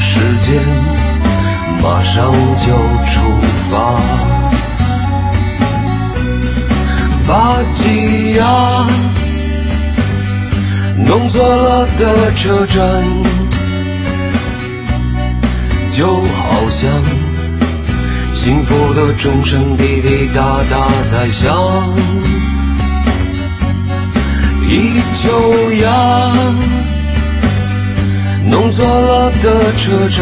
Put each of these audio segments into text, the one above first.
时间，马上就出发。巴吉亚，弄错了的车站，就好像。幸福的钟声滴滴答答在响，一秋呀。的车站，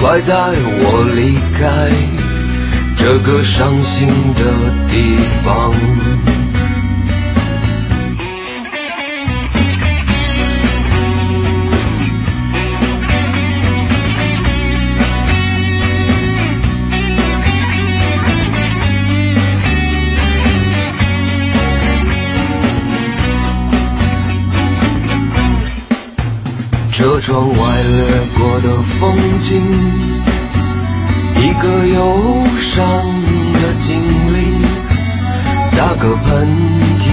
快带我离开这个伤心的地方。车窗外掠过的风景，一个忧伤的精灵，打个喷嚏，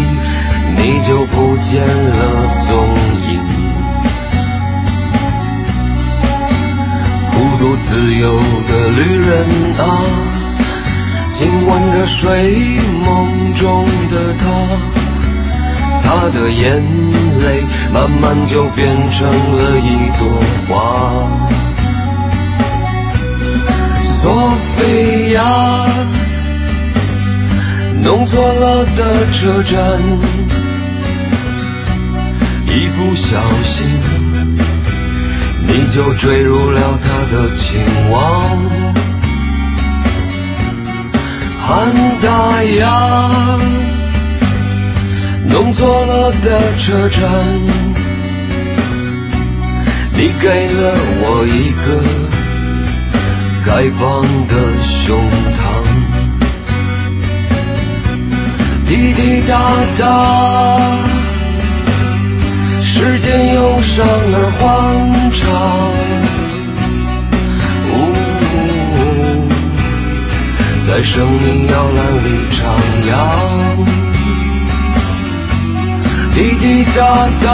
你就不见了踪影。孤独自由的旅人啊，亲吻着睡梦中的他。他的眼泪慢慢就变成了一朵花。索菲亚，弄错了的车站，一不小心你就坠入了他的情网。汉达亚。弄错了的车站，你给了我一个开放的胸膛。滴滴答答，时间忧伤而欢畅。在生命摇篮里徜徉。滴滴答答，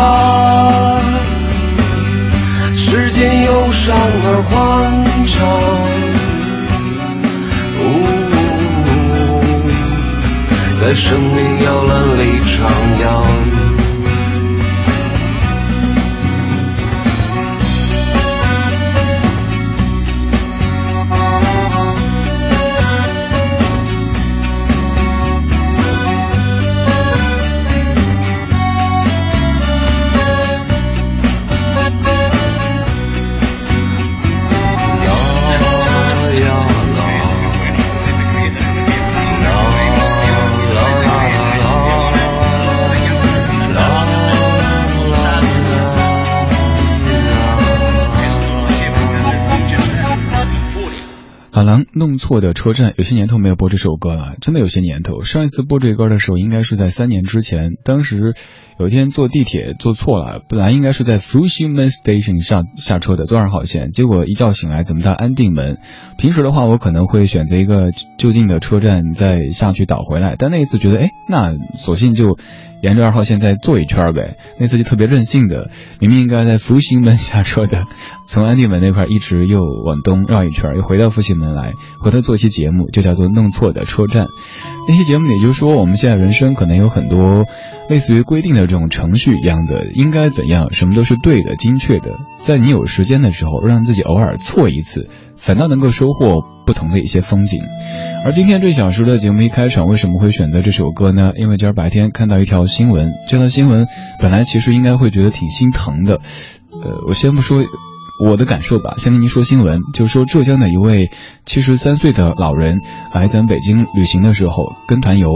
时间忧伤而欢畅，在生命摇篮里徜徉。弄错的车站，有些年头没有播这首歌了，真的有些年头。上一次播这歌的时候，应该是在三年之前。当时有一天坐地铁坐错了，本来应该是在 Fushime Station 下下车的，坐二号线，结果一觉醒来，怎么到安定门？平时的话，我可能会选择一个就近的车站再下去倒回来，但那一次觉得，哎，那索性就。沿着二号线再坐一圈呗，那次就特别任性的，明明应该在复兴门下车的，从安定门那块一直又往东绕一圈，又回到复兴门来，回头做一期节目，就叫做弄错的车站。那期节目里就是说，我们现在人生可能有很多，类似于规定的这种程序一样的，应该怎样，什么都是对的、精确的。在你有时间的时候，让自己偶尔错一次，反倒能够收获不同的一些风景。而今天这小时的节目一开场，为什么会选择这首歌呢？因为今儿白天看到一条新闻，这条新闻本来其实应该会觉得挺心疼的。呃，我先不说。我的感受吧，先跟您说新闻，就是说浙江的一位七十三岁的老人来咱北京旅行的时候，跟团游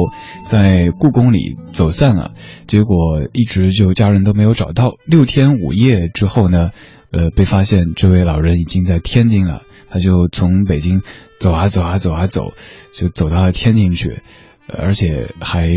在故宫里走散了，结果一直就家人都没有找到。六天五夜之后呢，呃，被发现这位老人已经在天津了。他就从北京走啊走啊走啊走，就走到了天津去，而且还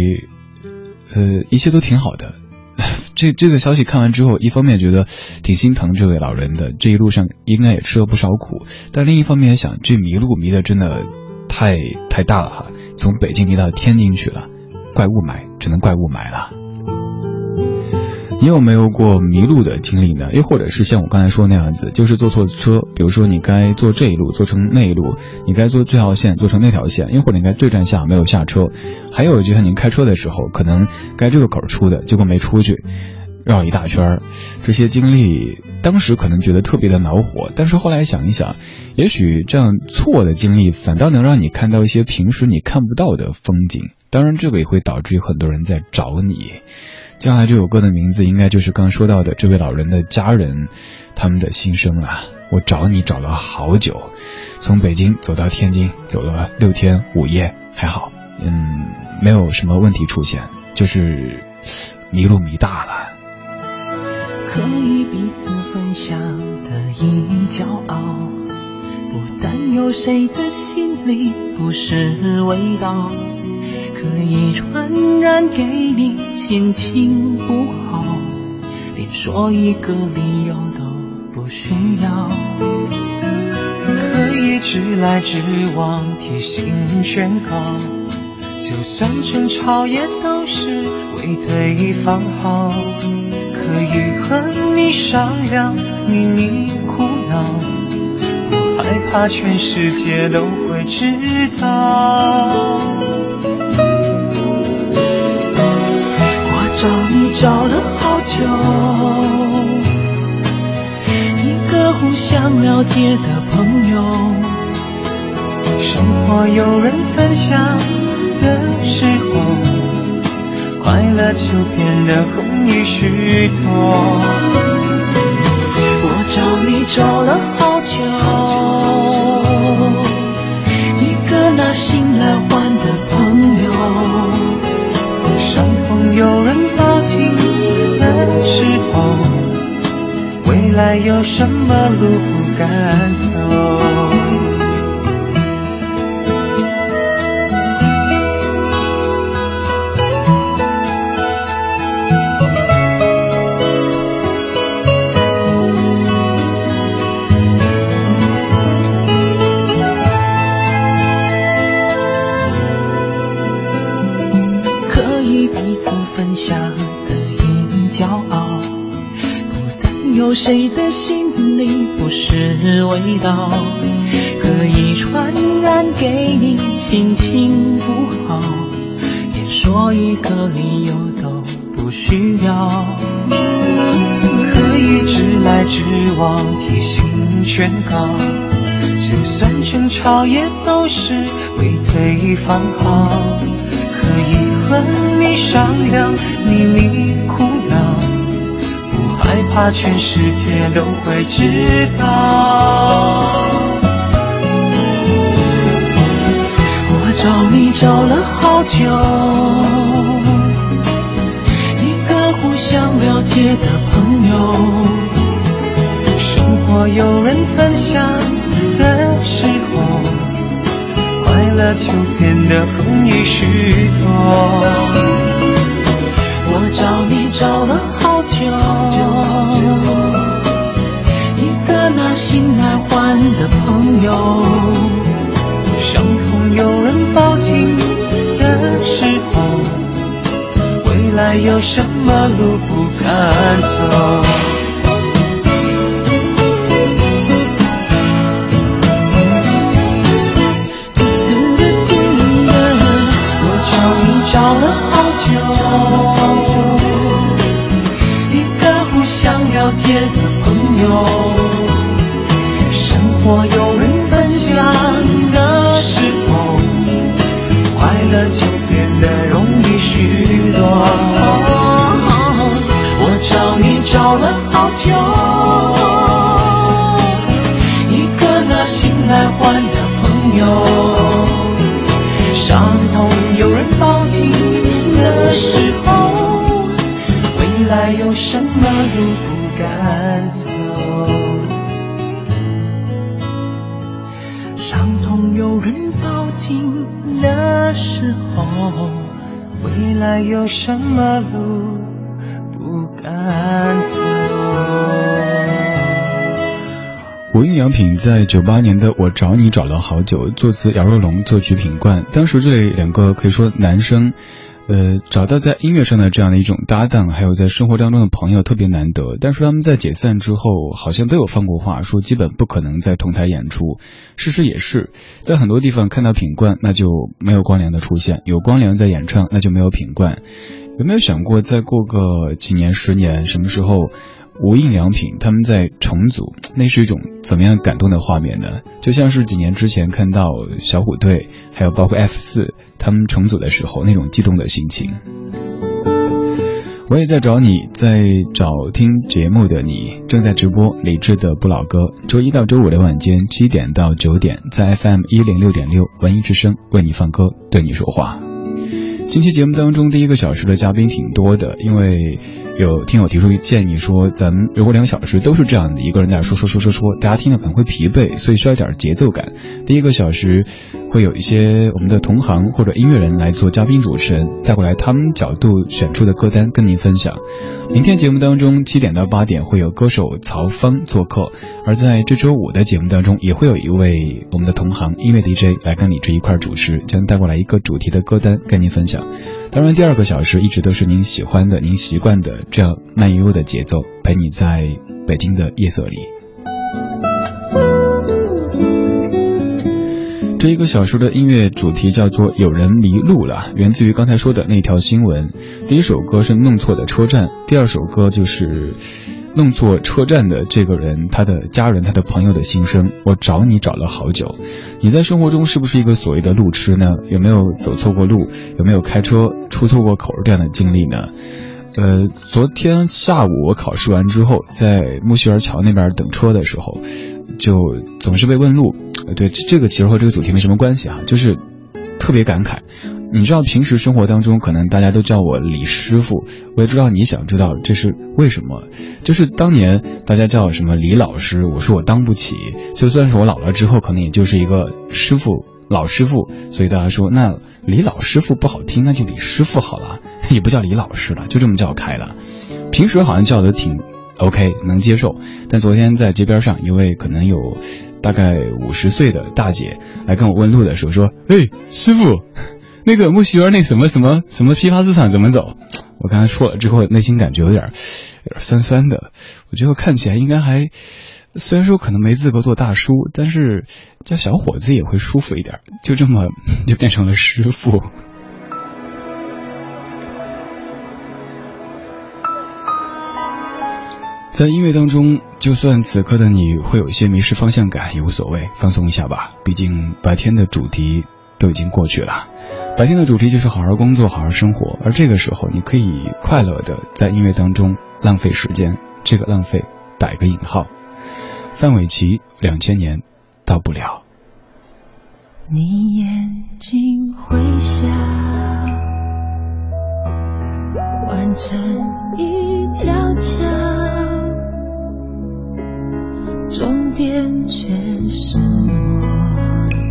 呃一切都挺好的。这这个消息看完之后，一方面觉得挺心疼这位老人的，这一路上应该也吃了不少苦，但另一方面也想，这迷路迷的真的太太大了哈，从北京迷到天津去了，怪雾霾，只能怪雾霾了。你有没有过迷路的经历呢？又或者是像我刚才说那样子，就是坐错车，比如说你该坐这一路，坐成那一路；你该坐这条线，坐成那条线；又或者你该这站下没有下车。还有就像您开车的时候，可能该这个口出的，结果没出去，绕一大圈。这些经历当时可能觉得特别的恼火，但是后来想一想，也许这样错的经历反倒能让你看到一些平时你看不到的风景。当然，这个也会导致有很多人在找你。接下来这首歌的名字应该就是刚说到的这位老人的家人，他们的心声了。我找你找了好久，从北京走到天津，走了六天五夜，还好，嗯，没有什么问题出现，就是迷路迷大了。可以彼此分享的一骄傲，不担忧谁的心里不是味道。可以传染给你心情不好，连说一个理由都不需要。可以直来直往提醒宣告，就算争吵也都是为对方好。可以和你商量秘密苦恼，不害怕全世界都会知道。找你找了好久，一个互相了解的朋友。生活有人分享的时候，快乐就变得容易许多。我找你找了好久，来有什么路不敢可以传染给你心情不好，连说一个理由都不需要。可以直来直往提醒劝告，就算争吵也都是为对方好。全世界都会知道。我找你找了好久，一个互相了解的朋友。生活有人分享的时候，快乐就变得容易许多。我找你找了好久。心爱换的朋友，伤痛有人抱紧的时候，未来有什么路不敢走？一个互相了解的。还有什么路不敢走？无印良品在九八年的《我找你找了好久》，作词姚若龙，作曲品冠。当时这两个可以说男生，呃，找到在音乐上的这样的一种搭档，还有在生活当中的朋友特别难得。但是他们在解散之后，好像都有放过话，说基本不可能再同台演出。事实也是，在很多地方看到品冠，那就没有光良的出现；有光良在演唱，那就没有品冠。有没有想过，再过个几年、十年，什么时候？无印良品他们在重组，那是一种怎么样感动的画面呢？就像是几年之前看到小虎队，还有包括 F 四他们重组的时候那种激动的心情。我也在找你，在找听节目的你，正在直播李志的不老歌，周一到周五的晚间七点到九点，在 FM 一零六点六文艺之声为你放歌，对你说话。近期节目当中第一个小时的嘉宾挺多的，因为。有听友提出建议说，咱们如果两个小时都是这样的一个人在说说说说说，大家听了可能会疲惫，所以需要点节奏感。第一个小时会有一些我们的同行或者音乐人来做嘉宾主持人，带过来他们角度选出的歌单跟您分享。明天节目当中七点到八点会有歌手曹芳做客，而在这周五的节目当中也会有一位我们的同行音乐 DJ 来跟你这一块主持，将带过来一个主题的歌单跟您分享。当然，第二个小时一直都是您喜欢的、您习惯的这样慢悠悠的节奏，陪你在北京的夜色里。这一个小时的音乐主题叫做《有人迷路了》，源自于刚才说的那条新闻。第一首歌是弄错的车站，第二首歌就是。弄错车站的这个人，他的家人，他的朋友的心声，我找你找了好久。你在生活中是不是一个所谓的路痴呢？有没有走错过路？有没有开车出错过口这样的经历呢？呃，昨天下午我考试完之后，在木樨园桥那边等车的时候，就总是被问路。对，这个其实和这个主题没什么关系啊，就是特别感慨。你知道平时生活当中可能大家都叫我李师傅，我也知道你想知道这是为什么。就是当年大家叫什么李老师，我说我当不起，就算是我老了之后，可能也就是一个师傅老师傅，所以大家说那李老师傅不好听，那就李师傅好了，也不叫李老师了，就这么叫开了。平时好像叫的挺 OK，能接受。但昨天在街边上，一位可能有大概五十岁的大姐来跟我问路的时候说：“哎，师傅。”那个木樨园那什么什么什么批发市场怎么走？我刚才说了之后，内心感觉有点有点酸酸的。我觉得看起来应该还，虽然说可能没资格做大叔，但是叫小伙子也会舒服一点。就这么 就变成了师傅。在音乐当中，就算此刻的你会有一些迷失方向感，也无所谓，放松一下吧。毕竟白天的主题都已经过去了。白天的主题就是好好工作，好好生活，而这个时候你可以快乐的在音乐当中浪费时间，这个浪费打一个引号。范玮琪，两千年到不了。你眼睛会笑，完成一条桥，终点却是我。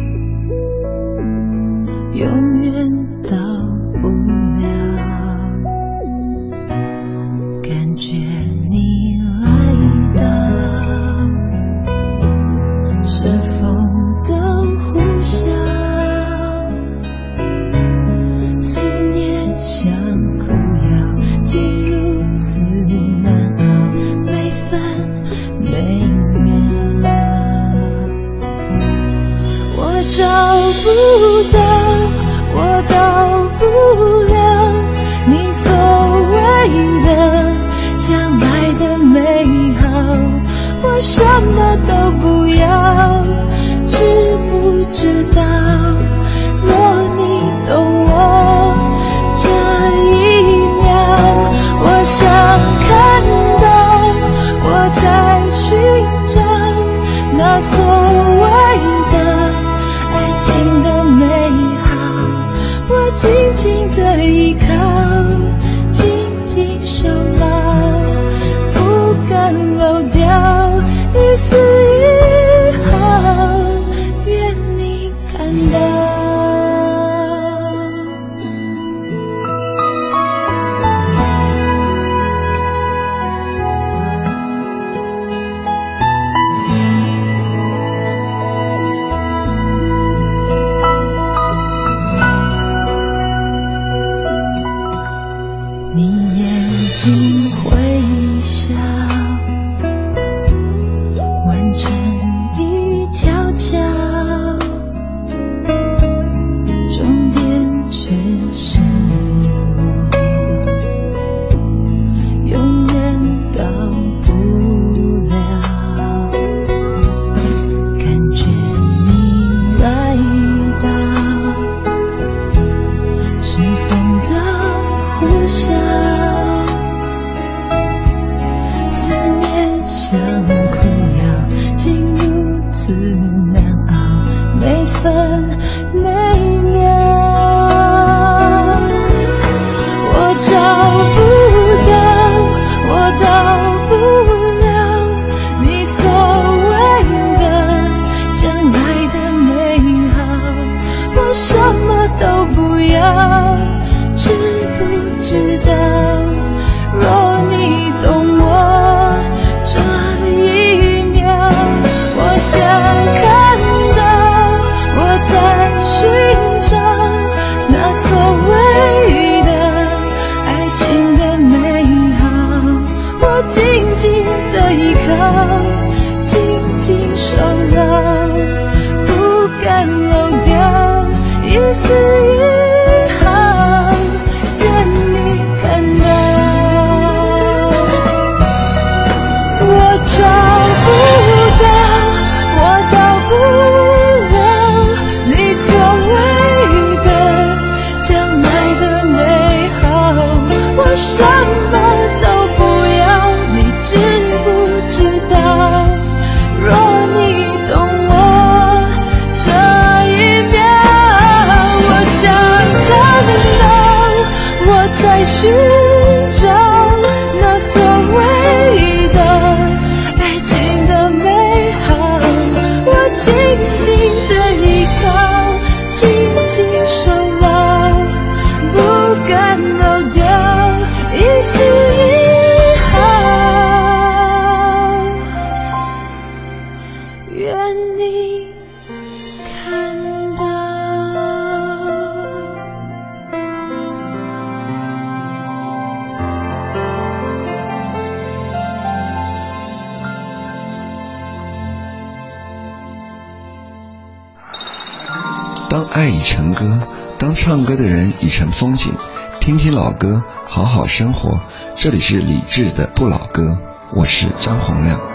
永远到当爱已成歌，当唱歌的人已成风景，听听老歌，好好生活。这里是李志的不老歌，我是张洪亮。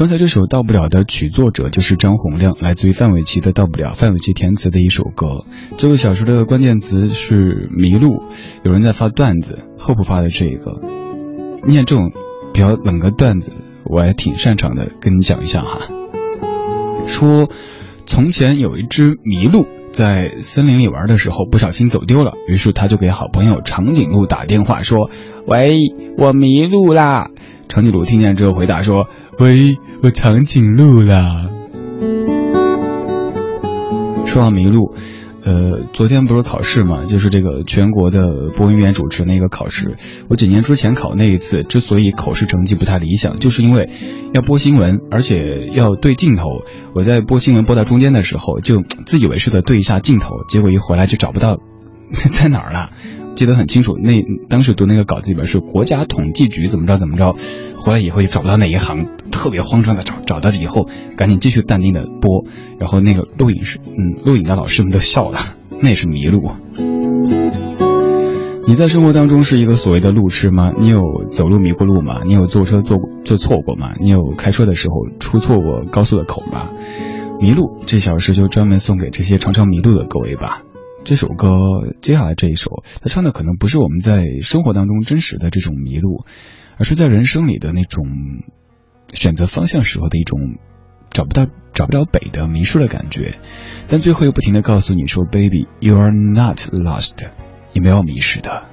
刚才这首《到不了》的曲作者就是张洪亮，来自于范玮琪的《到不了》，范玮琪填词的一首歌。这个小说的关键词是迷路，有人在发段子，，Hope 发的这一个，念这种比较冷的段子，我还挺擅长的，跟你讲一下哈。说，从前有一只麋鹿在森林里玩的时候不小心走丢了，于是他就给好朋友长颈鹿打电话说：“喂，我迷路啦！”长颈鹿听见之后回答说：“喂，我长颈鹿啦。”说到迷路，呃，昨天不是考试嘛，就是这个全国的播音员主持那个考试。我几年之前考那一次，之所以考试成绩不太理想，就是因为要播新闻，而且要对镜头。我在播新闻播到中间的时候，就自以为是的对一下镜头，结果一回来就找不到 在哪儿了。记得很清楚，那当时读那个稿子里边是国家统计局怎么着怎么着，回来以后也找不到哪一行，特别慌张的找，找到以后赶紧继续淡定的播，然后那个录影师，嗯，录影的老师们都笑了，那也是迷路。你在生活当中是一个所谓的路痴吗？你有走路迷过路吗？你有坐车坐坐错过吗？你有开车的时候出错过高速的口吗？迷路这小时就专门送给这些常常迷路的各位吧。这首歌接下来这一首，他唱的可能不是我们在生活当中真实的这种迷路，而是在人生里的那种选择方向时候的一种找不到找不着北的迷失的感觉。但最后又不停的告诉你说，Baby, you are not lost，你没有迷失的。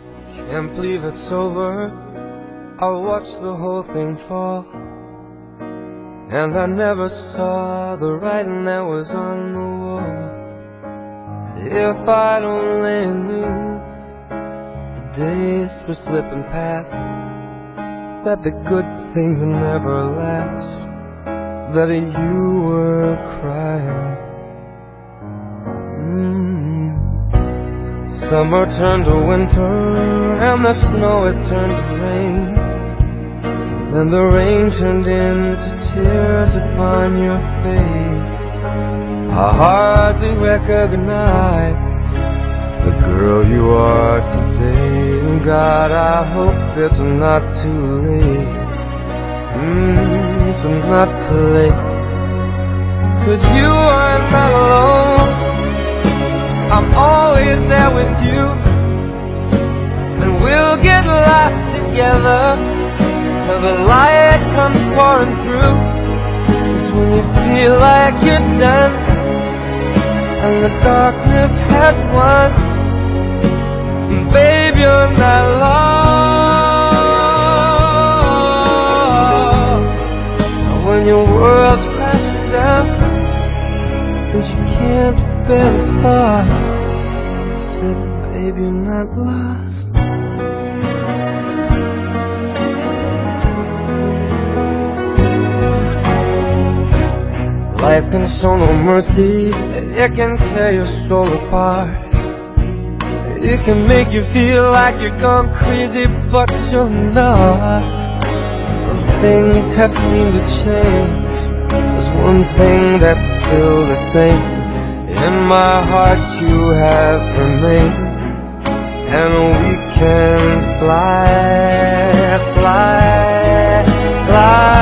Can't believe it's over. I watched the whole thing fall. And I never saw the writing that was on the wall. If I'd only knew the days were slipping past, that the good things never last, that you were crying. Mm. Summer turned to winter, and the snow it turned to rain. Then the rain turned into tears upon your face. I hardly recognize the girl you are today. God, I hope it's not too late. Mm, it's not too late. Cause you are not alone. I'm always there with you. And we'll get lost together till the light comes pouring through. It's when you feel like you're done and the darkness has won. Life can show no mercy, it can tear your soul apart. It can make you feel like you're gone crazy, but you're not. Things have seemed to change. There's one thing that's still the same. In my heart, you have remained. And we can fly, fly, fly.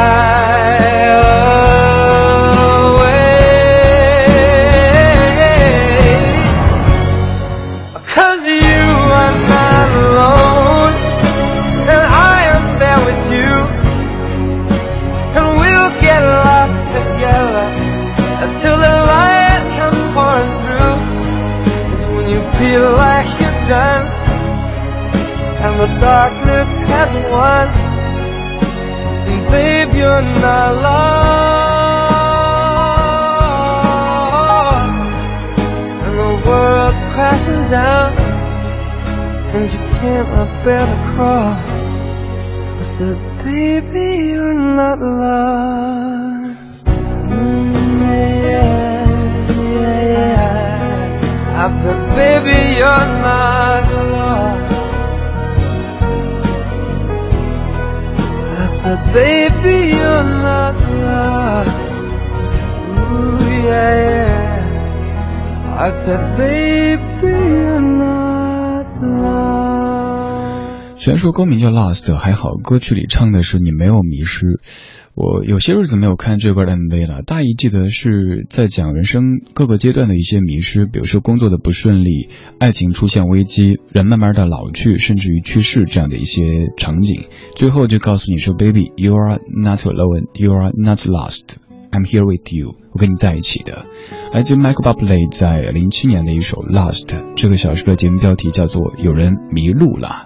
Feel like you're done, and the darkness has won, and babe, you're not lost and the world's crashing down, and you can't bear the cross. I said, baby, you're not lost. Mm, yeah, yeah, yeah. I said, baby, you're not lost. I said, baby, you're not lost. Ooh, yeah, yeah. I said, baby, you're 虽然说歌名叫 Lost，还好歌曲里唱的是你没有迷失。我有些日子没有看这歌的 MV 了，大意记得是在讲人生各个阶段的一些迷失，比如说工作的不顺利、爱情出现危机、人慢慢的老去，甚至于去世这样的一些场景。最后就告诉你说，Baby, you are not alone, you are not lost. I'm here with you，我跟你在一起的。来自 Michael Bublé 在零七年的一首《Lost》，这个小时的节目标题叫做《有人迷路了》。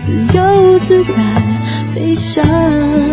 自由自在飞翔。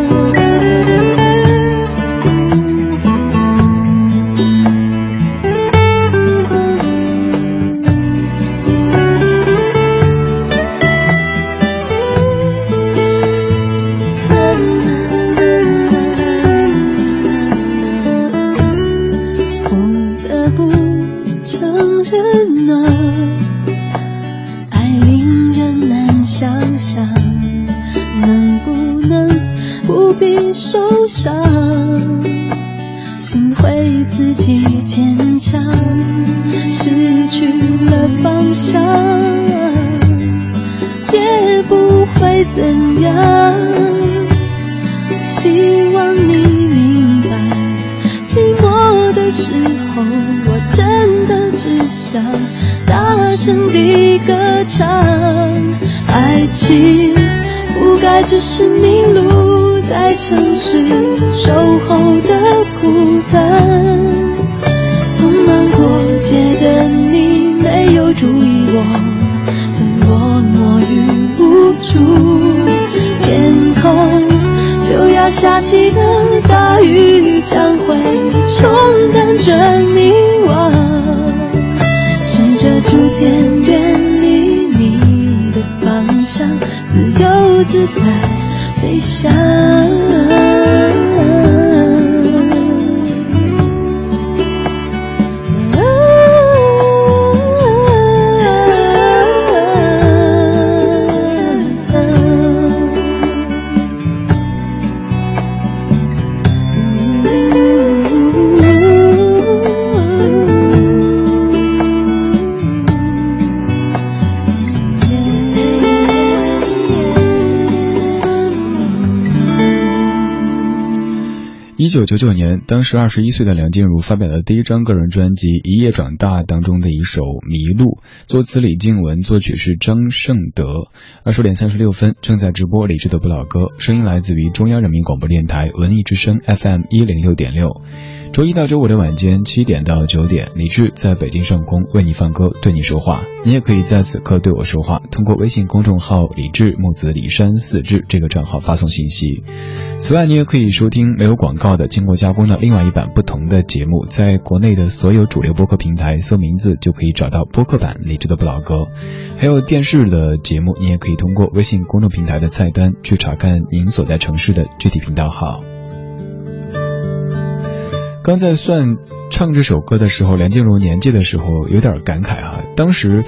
九年，当时二十一岁的梁静茹发表的第一张个人专辑《一夜长大》当中的一首《迷路》，作词李静文，作曲是张胜德。二十点三十六分，正在直播李志的不老歌，声音来自于中央人民广播电台文艺之声 FM 一零六点六。周一到周五的晚间七点到九点，李志在北京上空为你放歌，对你说话。你也可以在此刻对我说话，通过微信公众号“李志木子李山四志”这个账号发送信息。此外，你也可以收听没有广告的、经过加工的另外一版不同的节目，在国内的所有主流播客平台搜名字就可以找到播客版李志的不老歌。还有电视的节目，你也可以通过微信公众平台的菜单去查看您所在城市的具体频道号。刚在算唱这首歌的时候，梁静茹年纪的时候有点感慨啊。当时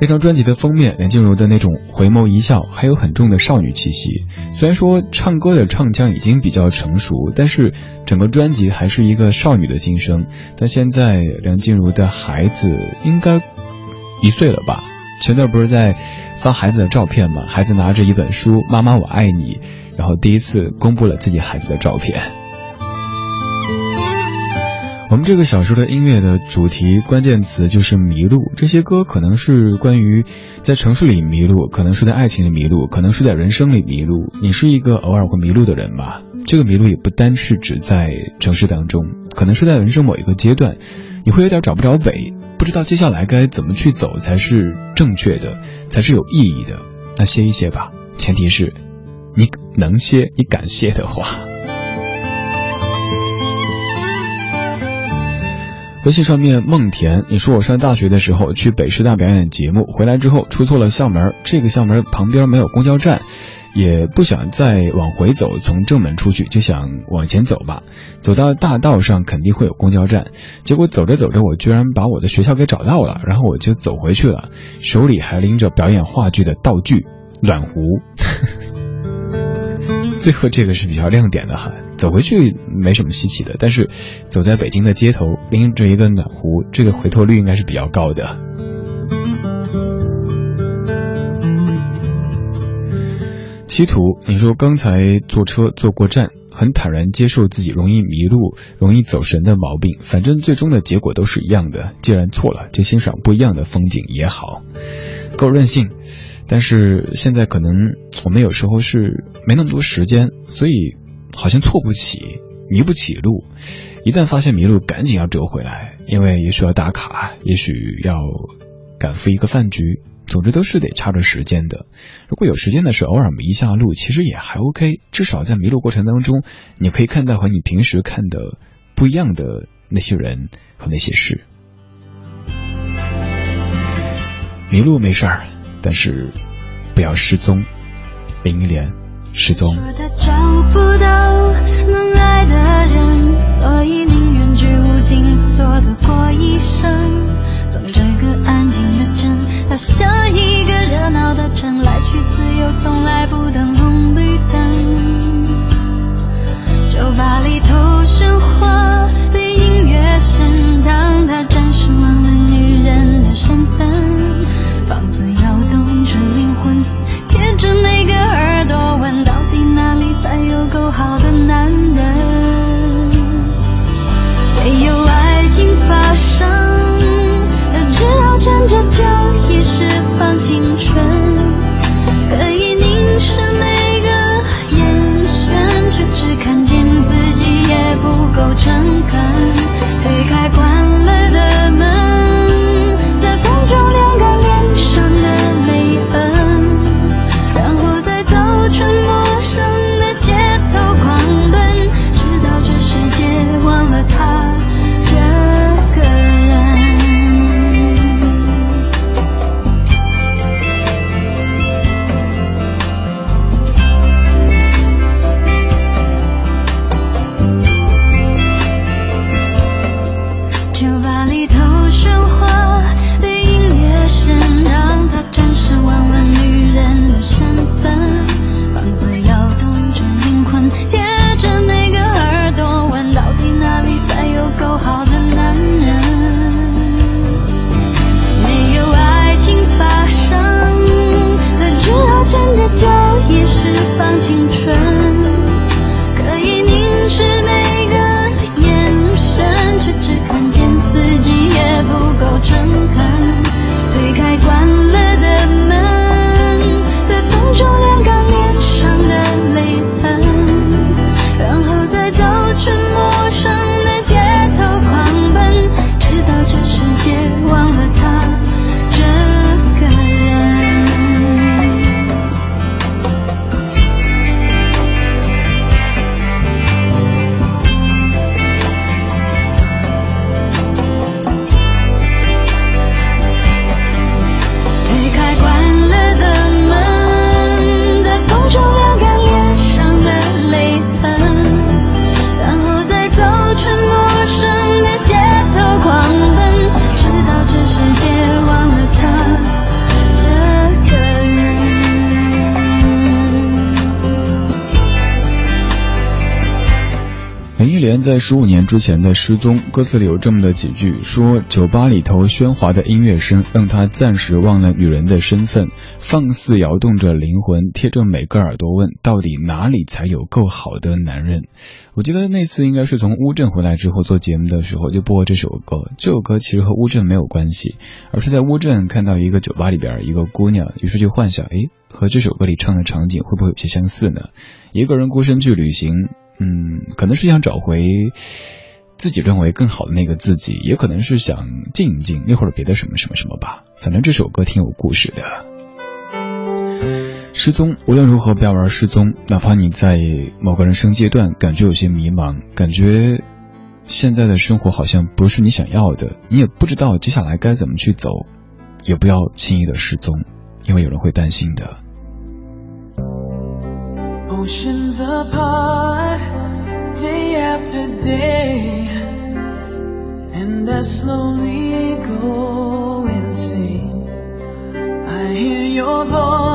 那张专辑的封面，梁静茹的那种回眸一笑，还有很重的少女气息。虽然说唱歌的唱腔已经比较成熟，但是整个专辑还是一个少女的心声。但现在梁静茹的孩子应该一岁了吧？前段不是在发孩子的照片吗？孩子拿着一本书，《妈妈我爱你》，然后第一次公布了自己孩子的照片。我们这个小说的音乐的主题关键词就是迷路。这些歌可能是关于在城市里迷路，可能是在爱情里迷路，可能是在人生里迷路。你是一个偶尔会迷路的人吧？这个迷路也不单是指在城市当中，可能是在人生某一个阶段，你会有点找不着北，不知道接下来该怎么去走才是正确的，才是有意义的。那歇一歇吧，前提是你能歇，你敢歇的话。微信上面梦田，你说我上大学的时候去北师大表演节目，回来之后出错了校门，这个校门旁边没有公交站，也不想再往回走，从正门出去就想往前走吧，走到大道上肯定会有公交站，结果走着走着我居然把我的学校给找到了，然后我就走回去了，手里还拎着表演话剧的道具暖壶。最后这个是比较亮点的哈，走回去没什么稀奇的，但是走在北京的街头，拎着一个暖壶，这个回头率应该是比较高的。七图，你说刚才坐车坐过站，很坦然接受自己容易迷路、容易走神的毛病，反正最终的结果都是一样的。既然错了，就欣赏不一样的风景也好，够任性。但是现在可能我们有时候是没那么多时间，所以好像错不起、迷不起路。一旦发现迷路，赶紧要折回来，因为也许要打卡，也许要赶赴一个饭局，总之都是得掐着时间的。如果有时间的时候，偶尔迷一下路，其实也还 OK。至少在迷路过程当中，你可以看到和你平时看的不一样的那些人和那些事。迷路没事儿，但是不要失踪。林忆莲失踪。说他找不到能爱的人，所以宁愿居无定所的过一生。从这个安静的镇，他像一个热闹的城，来去自由，从来不等红绿灯。酒吧里头喧哗的音乐声，让他暂好的男人？没有爱情发生，他只好趁着酒意释放青春，在十五年之前的失踪，歌词里有这么的几句，说酒吧里头喧哗的音乐声让她暂时忘了女人的身份，放肆摇动着灵魂，贴着每个耳朵问，到底哪里才有够好的男人？我记得那次应该是从乌镇回来之后做节目的时候就播这首歌，这首歌其实和乌镇没有关系，而是在乌镇看到一个酒吧里边一个姑娘，于是就幻想，诶，和这首歌里唱的场景会不会有些相似呢？一个人孤身去旅行。嗯，可能是想找回自己认为更好的那个自己，也可能是想静一静，又或者别的什么什么什么吧。反正这首歌挺有故事的。失踪，无论如何不要玩失踪，哪怕你在某个人生阶段感觉有些迷茫，感觉现在的生活好像不是你想要的，你也不知道接下来该怎么去走，也不要轻易的失踪，因为有人会担心的。Oceans apart, day after day, and I slowly go insane. I hear your voice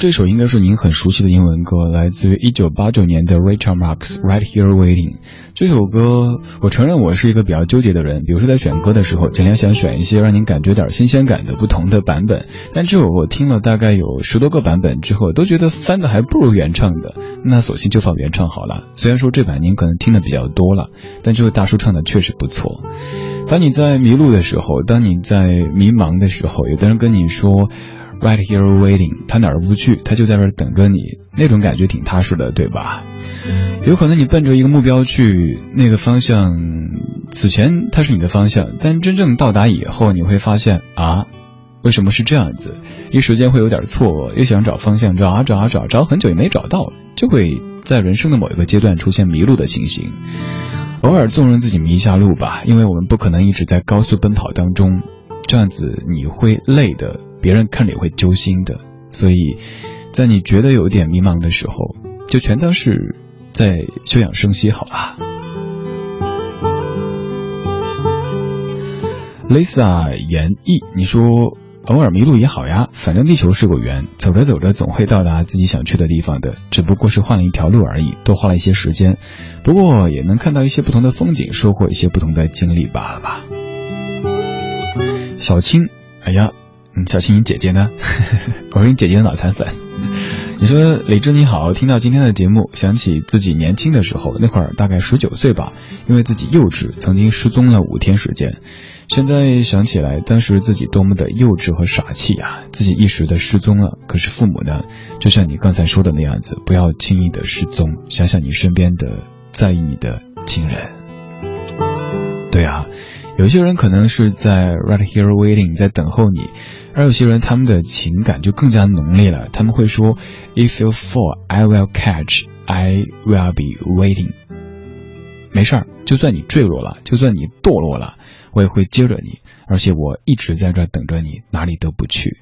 这首应该是您很熟悉的英文歌，来自于一九八九年的 Richard Marx《Right Here Waiting》。这首歌，我承认我是一个比较纠结的人，比如说在选歌的时候，尽量想选一些让您感觉点新鲜感的不同的版本。但这首我听了大概有十多个版本之后，都觉得翻的还不如原唱的，那索性就放原唱好了。虽然说这版您可能听的比较多了，但这位大叔唱的确实不错。当你在迷路的时候，当你在迷茫的时候，有的人跟你说。Right here waiting，他哪儿都不去，他就在这儿等着你，那种感觉挺踏实的，对吧？有可能你奔着一个目标去，那个方向，此前它是你的方向，但真正到达以后，你会发现啊，为什么是这样子？一时间会有点错愕，又想找方向，找啊找啊找，找很久也没找到，就会在人生的某一个阶段出现迷路的情形。偶尔纵容自己迷一下路吧，因为我们不可能一直在高速奔跑当中，这样子你会累的。别人看了也会揪心的，所以，在你觉得有点迷茫的时候，就全当是在休养生息好了。Lisa 言意，你说偶尔迷路也好呀，反正地球是个圆，走着走着总会到达自己想去的地方的，只不过是换了一条路而已，多花了一些时间，不过也能看到一些不同的风景，收获一些不同的经历罢了吧。小青，哎呀。小青，你姐姐呢？我是你姐姐的脑残粉。你说李志你好，听到今天的节目，想起自己年轻的时候，那会儿大概十九岁吧，因为自己幼稚，曾经失踪了五天时间。现在想起来，当时自己多么的幼稚和傻气啊！自己一时的失踪了，可是父母呢？就像你刚才说的那样子，不要轻易的失踪，想想你身边的在意你的亲人。对啊，有些人可能是在 right here waiting，在等候你。而有些人他们的情感就更加浓烈了，他们会说，If you fall, I will catch, I will be waiting。没事儿，就算你坠落了，就算你堕落了，我也会接着你，而且我一直在这等着你，哪里都不去。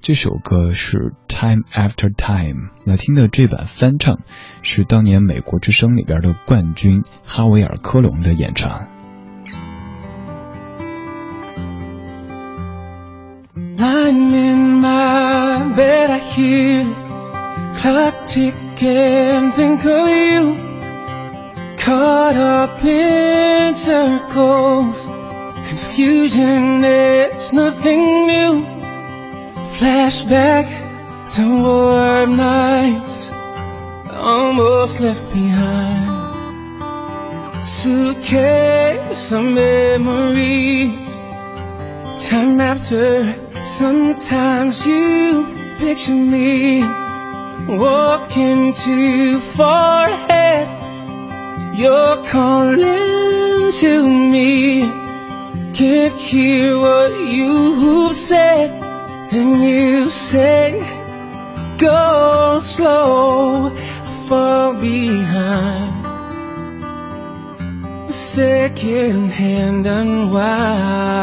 这首歌是 Time After Time，来听的这版翻唱是当年美国之声里边的冠军哈维尔·科隆的演唱。I'm in my bed, I hear the clock tick and think of you. Caught up in circles, confusion, it's nothing new. Flashback to warm nights, almost left behind. Suitcase of memories, time after Sometimes you picture me walking too far ahead. You're calling to me. Can't hear what you've said. And you say, go slow, fall behind. Second hand unwind.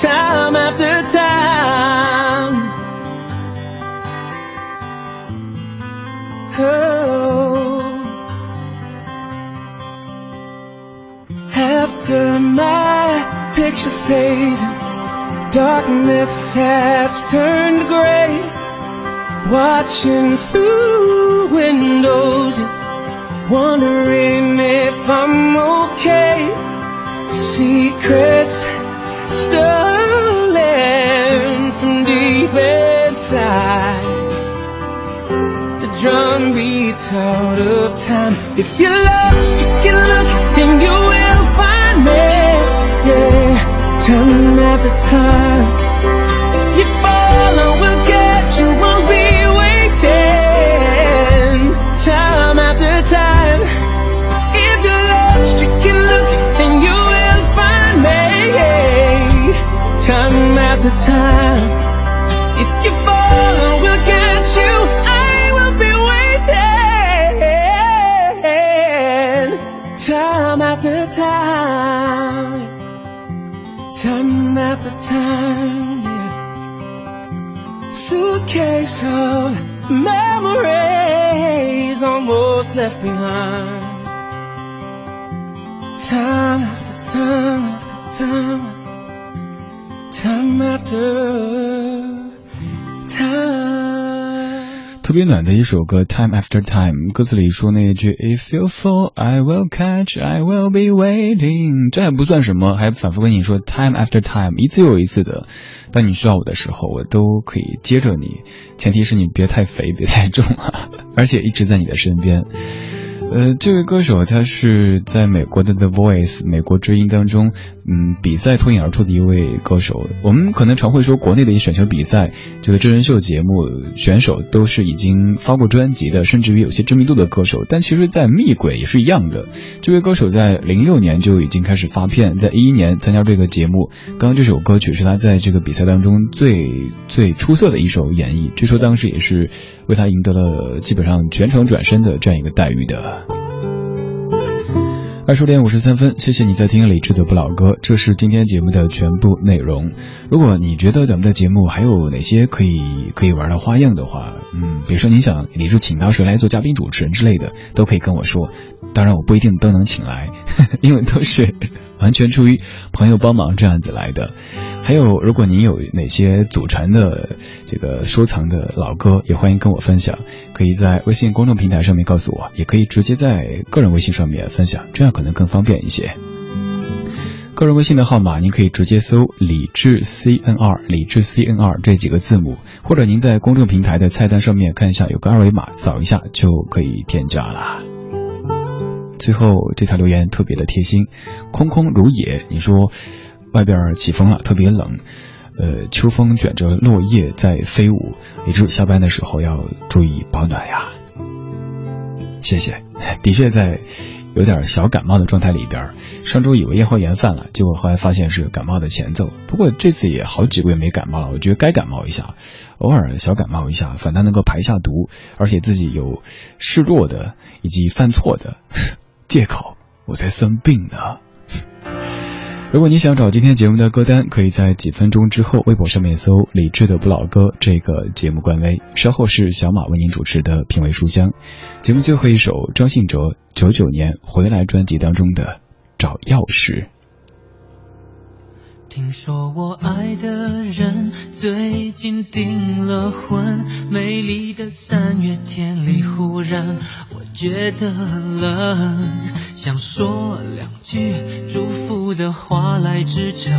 Time after time. Oh. After my picture fades, darkness has turned gray. Watching through windows, wondering if I'm okay. Secrets stolen inside. The drum beats out of time. If you're lost, you can look and you will find me. Yeah, time after time. You follow, we'll get you, we'll be waiting. Time after time. If you're lost, you can look and you will find me. Time after time. Time. Yeah. Suitcase of memories almost left behind. Time after time after time time after 温暖的一首歌《Time After Time》，歌词里说那一句 "If you fall, I will catch, I will be waiting"，这还不算什么，还反复跟你说 "Time After Time"，一次又一次的，当你需要我的时候，我都可以接着你，前提是你别太肥，别太重啊，而且一直在你的身边。呃，这位歌手他是在美国的 The Voice 美国之音当中，嗯，比赛脱颖而出的一位歌手。我们可能常会说，国内的一选秀比赛，这个真人秀节目选手都是已经发过专辑的，甚至于有些知名度的歌手。但其实，在密鬼也是一样的。这位歌手在零六年就已经开始发片，在一一年参加这个节目。刚刚这首歌曲是他在这个比赛当中最最出色的一首演绎，据说当时也是为他赢得了基本上全程转身的这样一个待遇的。二十点五十三分，谢谢你在听李志的不老歌，这是今天节目的全部内容。如果你觉得咱们的节目还有哪些可以可以玩的花样的话，嗯，比如说你想李志请到谁来做嘉宾主持人之类的，都可以跟我说。当然我不一定都能请来，因为都是完全出于朋友帮忙这样子来的。还有，如果您有哪些祖传的这个收藏的老歌，也欢迎跟我分享。可以在微信公众平台上面告诉我，也可以直接在个人微信上面分享，这样可能更方便一些。个人微信的号码，您可以直接搜“李智 C N R”“ 李智 C N R” 这几个字母，或者您在公众平台的菜单上面看一下，有个二维码，扫一下就可以添加了。最后这条留言特别的贴心，空空如也，你说。外边起风了，特别冷。呃，秋风卷着落叶在飞舞，以致下班的时候要注意保暖呀。谢谢，的确在有点小感冒的状态里边。上周以为咽喉炎犯了，结果后来发现是感冒的前奏。不过这次也好几个月没感冒了，我觉得该感冒一下，偶尔小感冒一下，反正能够排下毒，而且自己有示弱的以及犯错的借口，我在生病呢。如果你想找今天节目的歌单，可以在几分钟之后微博上面搜“李志的不老歌”这个节目官微。稍后是小马为您主持的品味书香。节目最后一首张信哲九九年回来专辑当中的《找钥匙》。听说我爱的人最近订了婚，美丽的三月天里，忽然我觉得冷，想说两句祝福的话来支撑，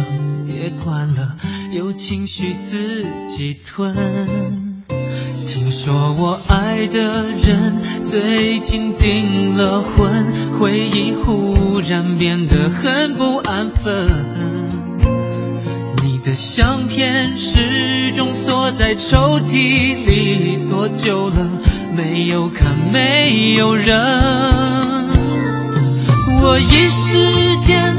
别管了，有情绪自己吞。听说我爱的人最近订了婚，回忆忽然变得很不安分。你的相片始终锁在抽屉里，多久了？没有看，没有人。我一时间